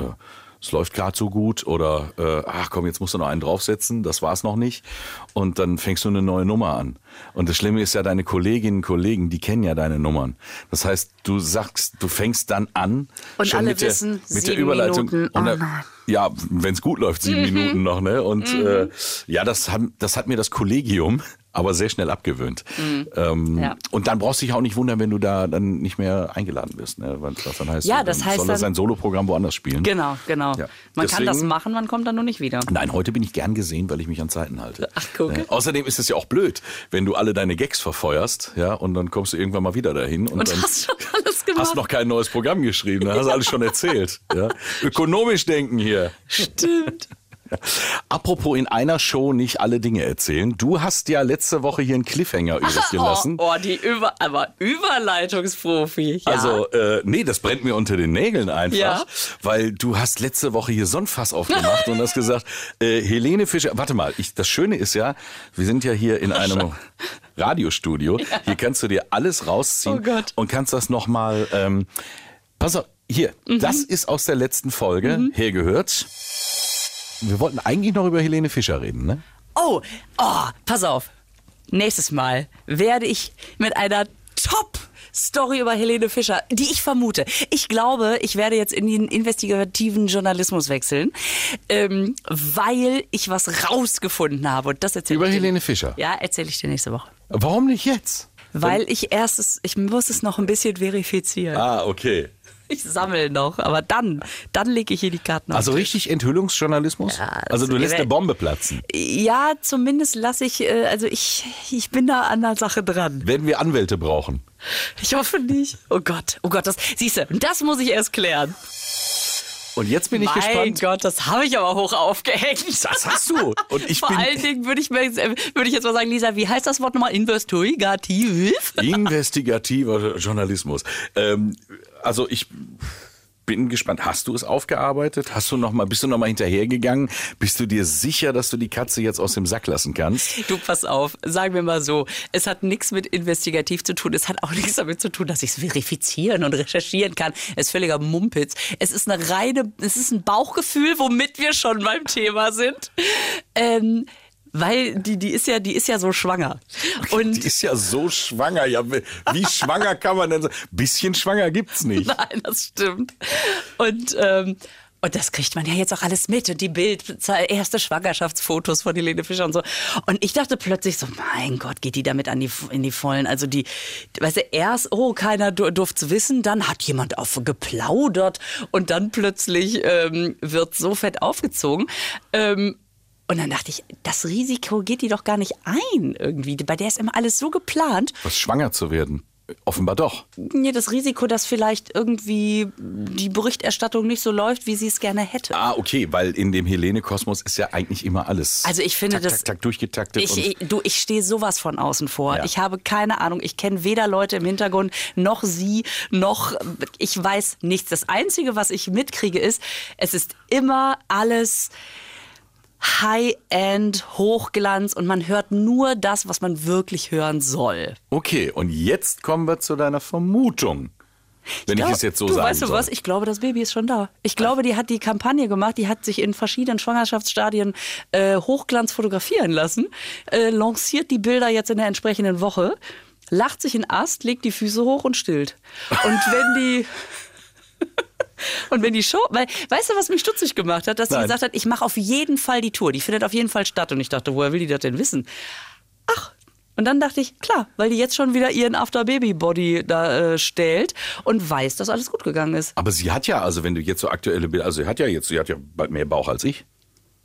es läuft gerade so gut oder äh, ach komm, jetzt musst du noch einen draufsetzen, das war's noch nicht. Und dann fängst du eine neue Nummer an. Und das Schlimme ist ja, deine Kolleginnen und Kollegen, die kennen ja deine Nummern. Das heißt, du sagst, du fängst dann an Und alle mit der, wissen, mit der sieben Überleitung. Minuten. Und Oh nein. ja, wenn es gut läuft, sieben Minuten noch, ne? Und äh, ja, das hat, das hat mir das Kollegium aber sehr schnell abgewöhnt. Ähm, Ja. Und dann brauchst du dich auch nicht wundern, wenn du da dann nicht mehr eingeladen wirst. Ne? Was was dann heißt, Ja, dann das heißt soll er dann- sein Soloprogramm woanders spielen. Genau, genau. Ja. Man kann das Deswegen- machen, man kommt dann nur nicht wieder. Nein, heute bin ich gern gesehen, weil ich mich an Zeiten halte. Ach, gucke. Äh, außerdem ist es ja auch blöd, wenn du alle deine Gags verfeuerst, ja, und dann kommst du irgendwann mal wieder dahin und, Und dann hast schon alles gemacht. hast noch kein neues Programm geschrieben, dann hast du alles schon erzählt. Ja. Ökonomisch denken hier. Stimmt. Apropos in einer Show nicht alle Dinge erzählen. Du hast ja letzte Woche hier einen Cliffhanger übrig gelassen. Oh, oh, die Über aber Überleitungsprofi. Ja. Also, äh, nee, das brennt mir unter den Nägeln einfach, Ja. weil du hast letzte Woche hier so ein Fass aufgemacht und hast gesagt, äh, Helene Fischer, warte mal, ich, das Schöne ist ja, wir sind ja hier in einem Radiostudio, hier kannst du dir alles rausziehen Oh Gott. und kannst das nochmal, ähm, pass auf, hier, Mhm. das ist aus der letzten Folge, hergehört. Wir wollten eigentlich noch über Helene Fischer reden, ne? Oh, oh, pass auf. Nächstes Mal werde ich mit einer Top Story über Helene Fischer, die ich vermute. Ich glaube, ich werde jetzt in den investigativen Journalismus wechseln, ähm, weil ich was rausgefunden habe. Und das erzähle Über ich dir. Helene Fischer. Ja, erzähle ich dir nächste Woche. Warum nicht jetzt? Weil ich erstes, ich muss es noch ein bisschen verifizieren. Ah, okay. Ich sammle noch, aber dann, dann lege ich hier die Karten auf. Also richtig Enthüllungsjournalismus? Ja, also du das- lässt eine Bombe platzen. Ja, zumindest lasse ich, äh, also ich, ich bin da an der Sache dran. Werden wir Anwälte brauchen? Ich hoffe nicht. Oh Gott, oh Gott, das siehst du, das muss ich erst klären. Und jetzt bin ich mein gespannt. Gott, das habe ich aber hoch aufgehängt. Das hast du. Und ich Vor bin allen Dingen würde ich, mir jetzt, würde ich jetzt mal sagen, Lisa, wie heißt das Wort nochmal? Investigativ? investigativer Journalismus. Ähm, also ich bin gespannt. Hast du es aufgearbeitet? Hast du noch mal, bist du noch mal hinterhergegangen? Bist du dir sicher, dass du die Katze jetzt aus dem Sack lassen kannst? Du, pass auf, sagen wir mal so, es hat nichts mit investigativ zu tun, es hat auch nichts damit zu tun, dass ich es verifizieren und recherchieren kann. Es ist völliger Mumpitz. Es ist eine reine, es ist ein Bauchgefühl, womit wir schon beim Thema sind. Ähm, weil die, die ist ja, die ist ja so schwanger. Und Die ist ja so schwanger. Ja, wie schwanger kann man denn sein? Bisschen schwanger gibt's nicht. Nein, das stimmt. Und, ähm, und das kriegt man ja jetzt auch alles mit. Und die Bild, erste Schwangerschaftsfotos von Helene Fischer und so. Und ich dachte plötzlich so, mein Gott, geht die damit an die, in die Vollen? Also die, weißt du, erst, oh, keiner dur- durft's wissen, dann hat jemand auf geplaudert und dann plötzlich ähm, wird so fett aufgezogen. Ähm, und dann dachte ich, das Risiko geht die doch gar nicht ein irgendwie. Bei der ist immer alles so geplant. Was schwanger zu werden? Offenbar doch. Nee, das Risiko, dass vielleicht irgendwie die Berichterstattung nicht so läuft, wie sie es gerne hätte. Ah, okay, weil in dem Helene-Kosmos ist ja eigentlich immer alles. Also ich finde tak, das- Tak, tak, durchgetaktet. Ich, du, ich stehe sowas von außen vor. Ja. Ich habe keine Ahnung. Ich kenne weder Leute im Hintergrund, noch sie, noch ich weiß nichts. Das Einzige, was ich mitkriege, ist, es ist immer alles High-End, Hochglanz und man hört nur das, was man wirklich hören soll. okay, und jetzt kommen wir zu deiner Vermutung. Wenn ich, glaub- es jetzt so du, sagen weißt du soll. was? Ich glaube, das Baby ist schon da. Ich glaube, die hat die Kampagne gemacht, die hat sich in verschiedenen Schwangerschaftsstadien äh, Hochglanz fotografieren lassen, äh, lanciert die Bilder jetzt in der entsprechenden Woche, lacht sich in Ast, legt die Füße hoch und stillt. Und wenn die Und wenn die Show, weil, weißt du, was mich stutzig gemacht hat, dass sie gesagt hat, ich mache auf jeden Fall die Tour, die findet auf jeden Fall statt. Und ich dachte, woher will die das denn wissen? Ach, und dann dachte ich, klar, weil die jetzt schon wieder ihren After-Baby-Body da äh, stellt und weiß, dass alles gut gegangen ist. Aber sie hat ja, also wenn du jetzt so aktuelle Bilder, also sie hat ja jetzt, sie hat ja bald mehr Bauch als ich.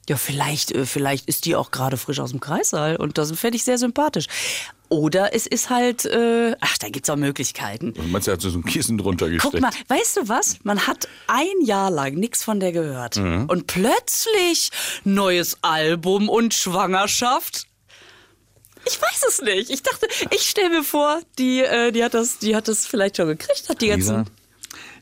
Ja, vielleicht, äh, vielleicht ist die auch gerade frisch aus dem Kreissaal und das fände ich sehr sympathisch. Oder es ist halt, äh, ach, da gibt's auch Möglichkeiten. Du, hat so ein Kissen drunter gesteckt? Guck mal, weißt du was? Man hat ein Jahr lang nichts von der gehört. Mhm. Und plötzlich neues Album und Schwangerschaft. Ich weiß es nicht. Ich dachte, ich stelle mir vor, die, äh, die, hat das, die hat das vielleicht schon gekriegt, hat die Lisa, ganzen.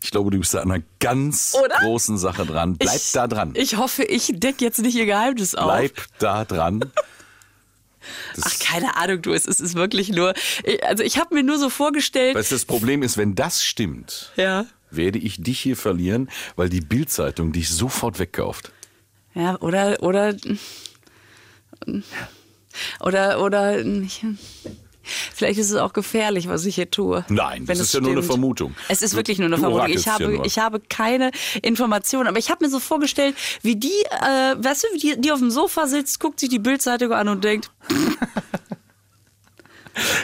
ich glaube, du bist da an einer ganz Oder? großen Sache dran. Bleib ich, da dran. Ich hoffe, ich decke jetzt nicht ihr Geheimnis auf. Bleib da dran. Das, Ach, keine Ahnung, du, es ist, es ist wirklich nur. ich- Also, ich habe mir nur so vorgestellt. weißt das Problem ist, wenn das stimmt, ja. werde ich dich hier verlieren, weil die Bildzeitung dich sofort wegkauft. Ja, oder, oder, oder, oder, vielleicht ist es auch gefährlich, was ich hier tue. Nein, das ist ja nur eine stimmt. Vermutung. Es ist wirklich nur eine Du Vermutung. Ich habe, ich habe keine Informationen, aber ich habe mir so vorgestellt, wie die, äh, weißt du, wie die, die auf dem Sofa sitzt, guckt sich die Bildzeitung an und denkt,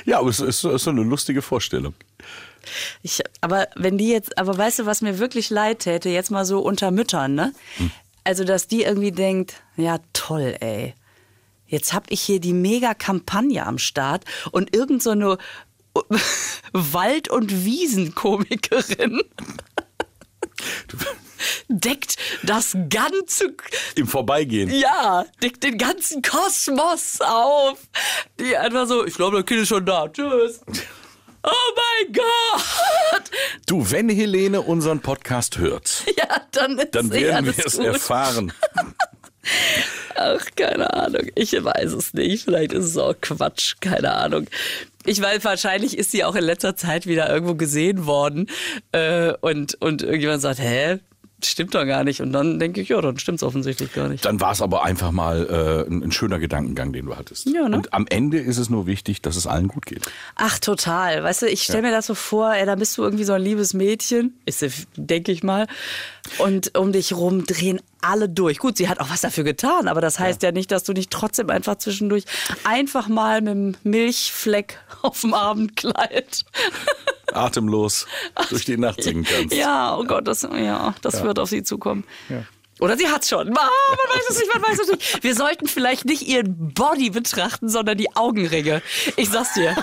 Ja, aber es ist, ist so eine lustige Vorstellung. Ich, aber wenn die jetzt, aber weißt du, was mir wirklich leid täte, jetzt mal so unter Müttern, ne? Also, dass die irgendwie denkt, ja toll, ey. Jetzt hab ich hier die Mega-Kampagne am Start und irgend so eine Wald- und Wiesenkomikerin deckt das ganze Im Vorbeigehen. ja, deckt den ganzen Kosmos auf. Die einfach so, ich glaube, das Kind ist schon da. Tschüss. Oh mein Gott! Du, wenn Helene unseren Podcast hört, Ja, dann dann werden wir es erfahren. Ach, keine Ahnung. Ich weiß es nicht. Vielleicht ist es auch Quatsch. Keine Ahnung. Ich weiß, wahrscheinlich ist sie auch in letzter Zeit wieder irgendwo gesehen worden. Äh, und, und irgendjemand sagt, hä? Stimmt doch gar nicht. Und dann denke ich, ja, dann stimmt es offensichtlich gar nicht. Dann war es aber einfach mal äh, ein, ein schöner Gedankengang, den du hattest. Ja, ne? Und am Ende ist es nur wichtig, dass es allen gut geht. Ach, total. Weißt du, ich stelle mir das so vor, ey, da bist du irgendwie so ein liebes Mädchen, ist denke ich mal. Und um dich rum drehen alle durch. Gut, sie hat auch was dafür getan, aber das heißt ja, nicht, dass du nicht trotzdem einfach zwischendurch einfach mal mit dem Milchfleck auf dem Abendkleid. Atemlos durch die Nacht singen kannst. ja, oh Gott, das, ja, das wird auf sie zukommen. Oder sie hat's schon. Man weiß es nicht, man weiß es nicht. Wir sollten vielleicht nicht ihren Body betrachten, sondern die Augenringe. Ich sag's dir.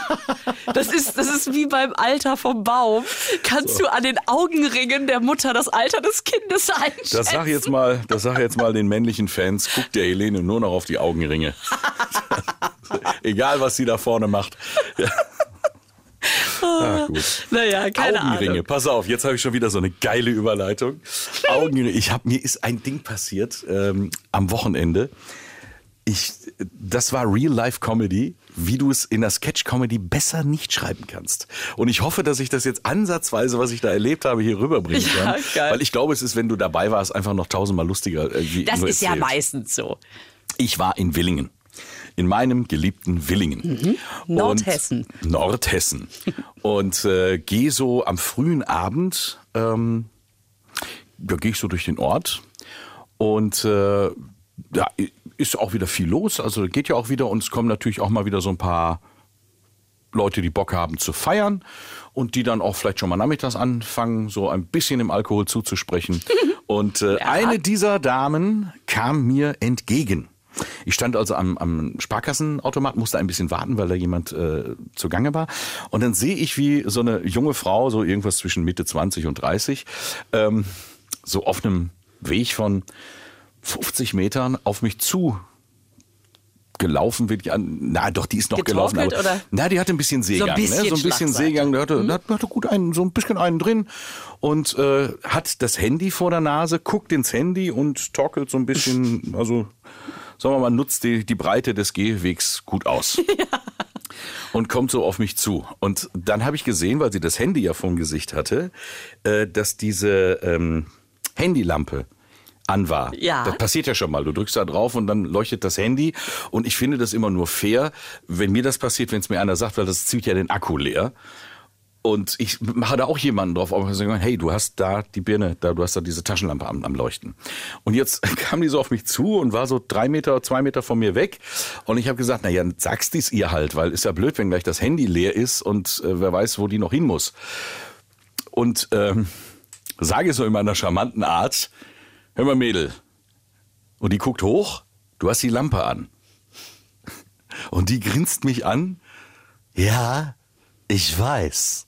Das ist, das ist wie beim Alter vom Baum. Kannst du an den Augenringen der Mutter das Alter des Kindes einschätzen? Das sag jetzt mal, das sag jetzt mal den männlichen Fans, guckt der Helene nur noch auf die Augenringe. Egal, was sie da vorne macht. Ja. Ah, gut. Naja, keine Augenringe, Ahnung. pass auf, jetzt habe ich schon wieder so eine geile Überleitung. Augenringe, ich hab, mir ist ein Ding passiert ähm, am Wochenende. Ich, das war Real-Life-Comedy, wie du es in der Sketch-Comedy besser nicht schreiben kannst. Und ich hoffe, dass ich das jetzt ansatzweise, was ich da erlebt habe, hier rüberbringen Ja, kann. geil. Weil ich glaube, es ist, wenn du dabei warst, einfach noch tausendmal lustiger. Äh, wie Das ist ja erzählt. meistens so. Ich war in Willingen. In meinem geliebten Willingen. Mhm. Nordhessen. Und, Nordhessen. Und äh, gehe so am frühen Abend, ähm, da gehe ich so durch den Ort und äh, da ist auch wieder viel los. Also geht ja auch wieder und es kommen natürlich auch mal wieder so ein paar Leute, die Bock haben zu feiern und die dann auch vielleicht schon mal nachmittags anfangen, so ein bisschen im Alkohol zuzusprechen. Und äh, eine dieser Damen kam mir entgegen. Ich stand also am, am Sparkassenautomat, musste ein bisschen warten, weil da jemand äh, zugange war. Und dann sehe ich, wie so eine junge Frau, so irgendwas zwischen Mitte 20 und 30, ähm, so auf einem Weg von 50 Metern auf mich zu gelaufen wird. Ja, na, doch, die ist noch gelaufen. Aber, oder? Na, die hatte ein bisschen Seegang. bisschen ne? so ein bisschen. Seegang. Der hatte, der hatte gut einen, so ein bisschen einen drin und äh, hat das Handy vor der Nase, guckt ins Handy und torkelt so ein bisschen, also sagen wir mal, nutzt die, die Breite des Gehwegs gut aus. Und kommt so auf mich zu. Und dann habe ich gesehen, weil sie das Handy ja vom Gesicht hatte, äh, dass diese ähm, Handylampe an war. Ja. Das passiert ja schon mal. Du drückst da drauf und dann leuchtet das Handy. Und ich finde das immer nur fair, wenn mir das passiert, wenn es mir einer sagt, weil das zieht ja den Akku leer. Und ich mache da auch jemanden drauf aufmerksam, hey, du hast da die Birne, da, du hast da diese Taschenlampe am, am Leuchten. Und jetzt kam die so auf mich zu und war so drei Meter, zwei Meter von mir weg. Und ich habe gesagt, na ja, sagst dies ihr halt, weil ist ja blöd, wenn gleich das Handy leer ist und äh, wer weiß, wo die noch hin muss. Und ähm, sage so in meiner charmanten Art, hör mal Mädel. Und die guckt hoch, du hast die Lampe an. Und die grinst mich an, ja, ich weiß.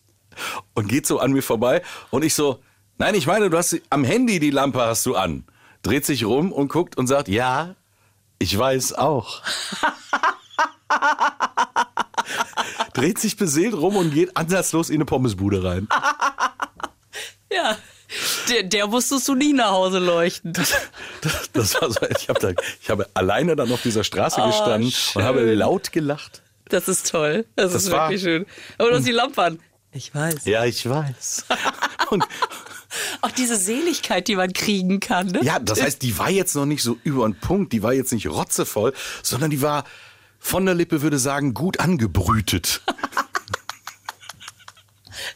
Und geht so an mir vorbei und ich so, nein, ich meine, du hast am Handy die Lampe hast du an. Dreht sich rum und guckt und sagt, ja, ich weiß auch. Dreht sich beseelt rum und geht ansatzlos in eine Pommesbude rein. Ja. Der, der musstest du nie nach Hause leuchten. Das, das war so, ich, hab da, ich habe alleine dann auf dieser Straße Oh, gestanden schön. und habe laut gelacht. Das ist toll. Das, Das ist wirklich schön. Aber du hast die Lampe an. Ich weiß. Ja, ich weiß. Und, Auch diese Seligkeit, die man kriegen kann. Ne? Ja, das heißt, die war jetzt noch nicht so über den Punkt, die war jetzt nicht rotzevoll, sondern die war von der Lippe, würde sagen, gut angebrütet.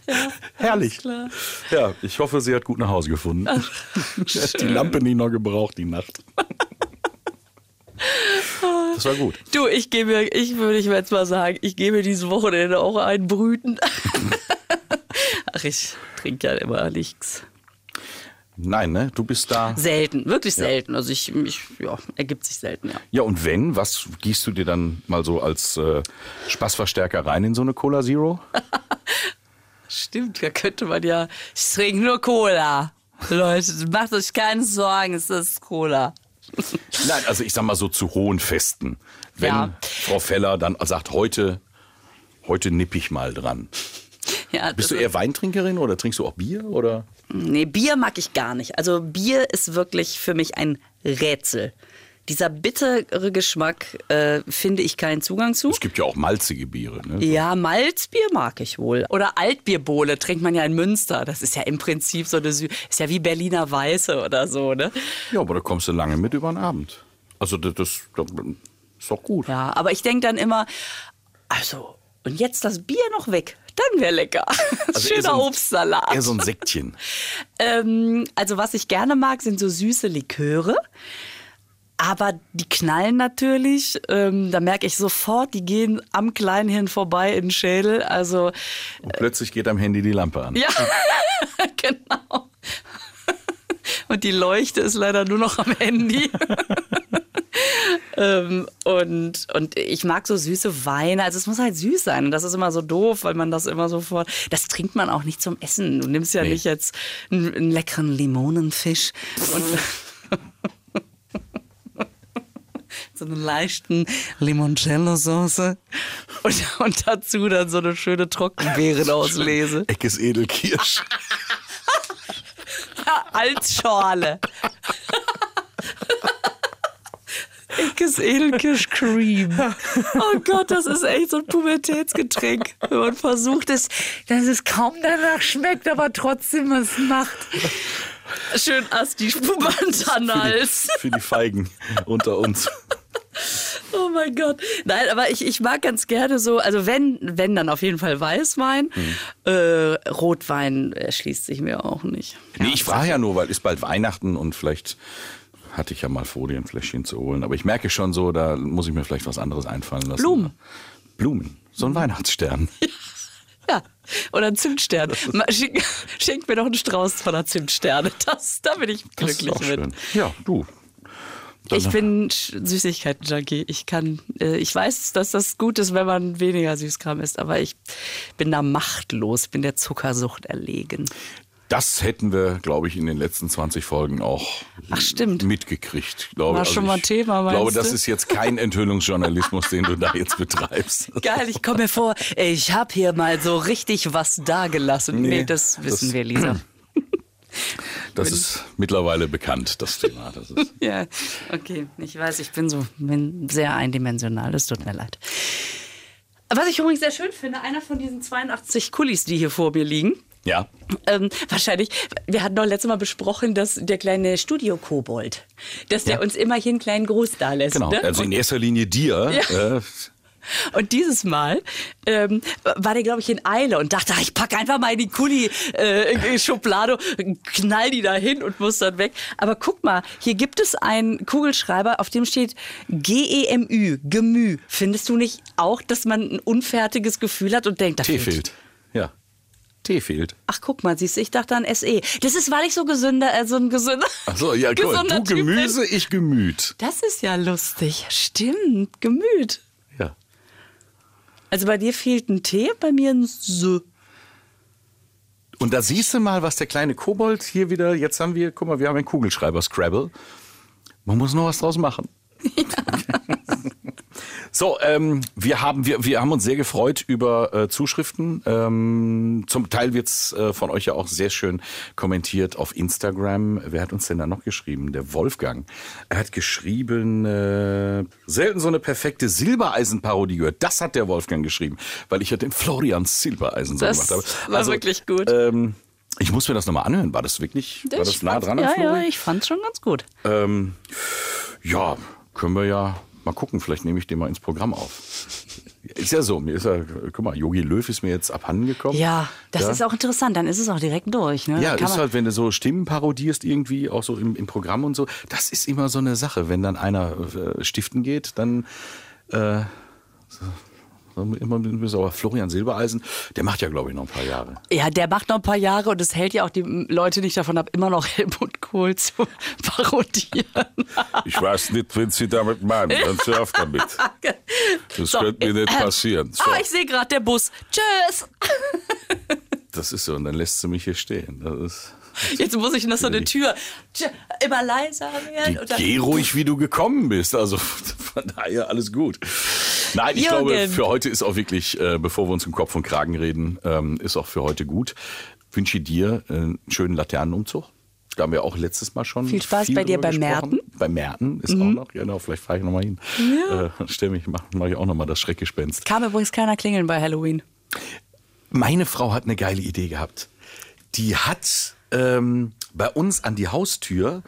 Ja, Herrlich. klar. Ja, ich hoffe, sie hat gut nach Hause gefunden. Sie hat die Lampe nie noch gebraucht, die Nacht. Das war gut. Du, ich gebe, ich würde ich jetzt mal sagen, ich gebe dieses Wochenende auch ein Brüten. Ach, ich trinke ja immer nichts. Nein, ne? Du bist da. Selten, wirklich selten. Also ich, ich ja, ergibt sich selten, ja. Ja, und wenn, was gießt du dir dann mal so als äh, Spaßverstärker rein in so eine Cola Zero? Stimmt, da könnte man ja. Ich trinke nur Cola. Leute, macht euch keine Sorgen, es ist Cola. Nein, also ich sag mal so zu hohen Festen. Wenn Ja. Frau Feller dann sagt, heute, heute nipp ich mal dran. Ja, Bist du eher Weintrinkerin oder trinkst du auch Bier? Oder? Nee, Bier mag ich gar nicht. Also Bier ist wirklich für mich ein Rätsel. Dieser bittere Geschmack äh, finde ich keinen Zugang zu. Es gibt ja auch malzige Biere. Ne? Ja, Malzbier mag ich wohl. Oder Altbierbowle trinkt man ja in Münster. Das ist ja im Prinzip so eine Sü ist ja wie Berliner Weiße oder so, ne? Ja, aber da kommst du lange mit über den Abend. Also das, das, das ist doch gut. Ja, aber ich denke dann immer, also, und jetzt das Bier noch weg. Dann wäre lecker. Also Schöner so ein- Obstsalat. Eher so ein Sektchen. Ähm, also was ich gerne mag, sind so süße Liköre. Aber die knallen natürlich. Ähm, da merke ich sofort, die gehen am Kleinhirn vorbei in den Schädel. Also Und plötzlich geht am Handy die Lampe an. ja, genau. Und die Leuchte ist leider nur noch am Handy. ähm, und, und ich mag so süße Weine. Also es muss halt süß sein. Und das ist immer so doof, weil man das immer sofort. Das trinkt man auch nicht zum Essen. Du nimmst ja Nee. nicht jetzt einen, einen leckeren Limonenfisch und so einen leichten Limoncello-Soße und, und dazu dann so eine schöne Trockenbeerenauslese. Eckes Edelkirsch. als Schorle. Eckes Edelkirsch Cream. Oh Gott, das ist echt so ein Pubertätsgetränk. Wenn man versucht es, dass es kaum danach schmeckt, aber trotzdem was macht. Schön Asti Spumantanhals. Für die Feigen unter uns. Oh mein Gott. Nein, aber ich, ich mag ganz gerne so, also wenn, wenn dann auf jeden Fall Weißwein. Äh, Rotwein erschließt sich mir auch nicht. Nee, ich frage ja nur, weil ist bald Weihnachten und vielleicht hatte ich ja mal vor, dir ein Fläschchen zu holen. Aber ich merke schon so, da muss ich mir vielleicht was anderes einfallen lassen. Blumen. Blumen. So ein Weihnachtsstern. Ja, oder ein Zimtstern. Schenk, schenk mir doch einen Strauß von der Zimtsterne. Das, da bin ich Das ist glücklich auch mit. schön. Ja, du. Ich bin Süßigkeiten-Junkie. Ich kann, äh, ich weiß, dass das gut ist, wenn man weniger Süßkram isst, aber ich bin da machtlos, bin der Zuckersucht erlegen. Das hätten wir, glaube ich, in den letzten 20 Folgen auch Ach, stimmt. mitgekriegt. Ich Glaube, War schon mal ich Thema, meinst glaube, das du? ist jetzt kein Enthüllungsjournalismus, den du da jetzt betreibst. Geil, ich komme mir vor, ich habe hier mal so richtig was dagelassen. Nee, Nee, das wissen das- wir, Lisa. Das ist mittlerweile bekannt, das Thema. Das Ja, okay. Ich weiß, ich bin so bin sehr eindimensional. Das tut mir leid. Was ich übrigens sehr schön finde, einer von diesen 82 Kulis, die hier vor mir liegen, ja. ähm, wahrscheinlich, wir hatten doch letztes Mal besprochen, dass der kleine Studio-Kobold, dass der Ja. uns immerhin klein groß da lässt. Genau, Ne? also in erster Linie dir. Äh, Und dieses Mal ähm, war der, glaube ich, in Eile und dachte, ich packe einfach mal in die Kuli-Schublade, knall die da hin und muss dann weg. Aber guck mal, hier gibt es einen Kugelschreiber, auf dem steht G-E-M-Ü, Gemü. Findest du nicht auch, dass man ein unfertiges Gefühl hat und denkt, da Tee fehlt- fehlt. Ja. Tee fehlt. Ach, guck mal, siehst du, ich dachte an SE. Das ist, weil ich so gesünder, äh, so ein gesünder, Achso, ja, cool. gesunder Du. Gemüse, ich Gemüt. Das ist ja lustig. Stimmt, Gemüt. Ja. Also bei dir fehlt ein T, bei mir ein S. Und da siehst du mal, was der kleine Kobold hier wieder, jetzt haben wir, guck mal, wir haben einen Kugelschreiber, Scrabble. Man muss noch was draus machen. So, ähm, wir haben wir, wir haben uns sehr gefreut über äh, Zuschriften. Ähm, zum Teil wird's äh, von euch ja auch sehr schön kommentiert auf Instagram. Wer hat uns denn da noch geschrieben? Der Wolfgang. Er hat geschrieben, äh, selten so eine perfekte Silbereisen-Parodie gehört. Das hat der Wolfgang geschrieben, weil ich ja den Florian Silbereisen so Das gemacht habe. war wirklich gut. Ähm, Ich muss mir das nochmal anhören. War das wirklich, war das nah dran? an Ja, ja, ich fand's schon ganz gut. Ähm, ja, können wir ja mal gucken. Vielleicht nehme ich den mal ins Programm auf. Ist ja so, mir ist ja, guck mal, Yogi Löw ist mir jetzt abhanden gekommen. Ja, das Ja. ist auch interessant. Dann ist es auch direkt durch. Ne? Ja, ist halt, wenn du so Stimmen parodierst irgendwie, auch so im, im Programm und so, das ist immer so eine Sache. Wenn dann einer äh, stiften geht, dann äh, so immer ein bisschen sauer. Florian Silbereisen, der macht ja, glaube ich, noch ein paar Jahre. Ja, der macht noch ein paar Jahre und es hält ja auch die Leute nicht davon ab, immer noch Helmut Kohl zu parodieren. Ich weiß nicht, wenn Sie damit meinen. Hören Sie auf damit. Das So, könnte mir nicht äh, passieren. So, Ah, ich sehe gerade der Bus. Tschüss. das ist so. Und dann lässt sie mich hier stehen. Das ist, Jetzt muss ich noch so eine Tür immer leiser werden. Geh ruhig, wie du gekommen bist. Also von daher alles gut. Nein, ich Jürgen. glaube, für heute ist auch wirklich, äh, bevor wir uns im Kopf und Kragen reden, ähm, ist auch für heute gut. Wünsche dir äh, einen schönen Laternenumzug. Da haben wir auch letztes Mal schon. Viel Spaß bei dir bei gesprochen. Merten. Bei Merten ist auch noch, genau, vielleicht fahre ich nochmal hin. Äh, stell mich, mach, mach ich auch nochmal das Schreckgespenst. Kam übrigens keiner klingeln bei Halloween. Meine Frau hat eine geile Idee gehabt. Die hat ähm, bei uns an die Haustür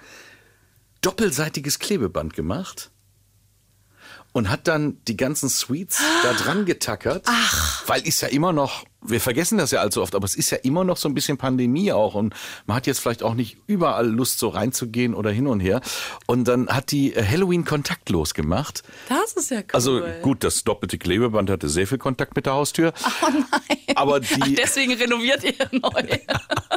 doppelseitiges Klebeband gemacht und hat dann die ganzen Sweets da dran getackert. Ach. Weil ist ja immer noch, wir vergessen das ja allzu oft, aber es ist ja immer noch so ein bisschen Pandemie auch und man hat jetzt vielleicht auch nicht überall Lust so reinzugehen oder hin und her. Und dann hat die äh, Halloween kontaktlos gemacht. Das ist ja cool. Also gut, das doppelte Klebeband hatte sehr viel Kontakt mit der Haustür. Oh nein. Aber Ach, die, deswegen renoviert ihr neu.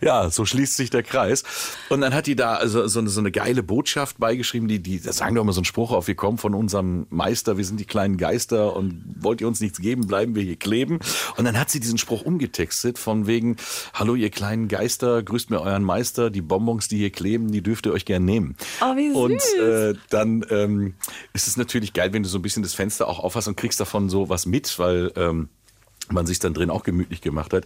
Ja, so schließt sich der Kreis. Und dann hat die da also so, eine, so eine geile Botschaft beigeschrieben, die, die, da sagen doch immer so einen Spruch auf, wir kommen von unserem Meister, wir sind die kleinen Geister und wollt ihr uns nichts geben, bleiben wir hier kleben. Und dann hat sie diesen Spruch umgetextet von wegen, hallo ihr kleinen Geister, grüßt mir euren Meister, die Bonbons, die hier kleben, die dürft ihr euch gern nehmen. Oh, wie Und süß. äh, dann ähm, ist es natürlich geil, wenn du so ein bisschen das Fenster auch aufhast und kriegst davon so was mit, weil ähm, man sich dann drin auch gemütlich gemacht hat.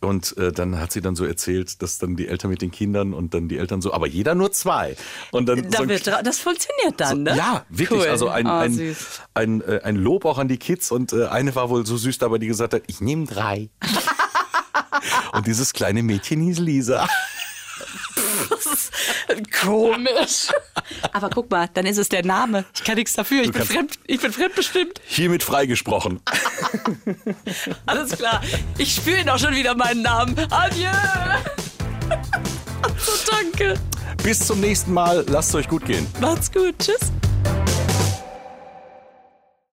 Und äh, dann hat sie dann so erzählt, dass dann die Eltern mit den Kindern und dann die Eltern so, aber jeder nur zwei. Und dann Da so wird, das funktioniert dann, ne? ja, wirklich. Cool. Also ein, Oh, ein, ein, äh, ein Lob auch an die Kids. Und äh, eine war wohl so süß dabei, die gesagt hat, ich nehme drei. und dieses kleine Mädchen hieß Lisa. Komisch. Aber guck mal, dann ist es der Name. Ich kann nichts dafür. Ich bin, fremd, ich bin fremdbestimmt. Hiermit freigesprochen. Alles klar. Ich spüre ihn auch schon wieder meinen Namen. Adieu. so, danke. Bis zum nächsten Mal. Lasst es euch gut gehen. Macht's gut. Tschüss.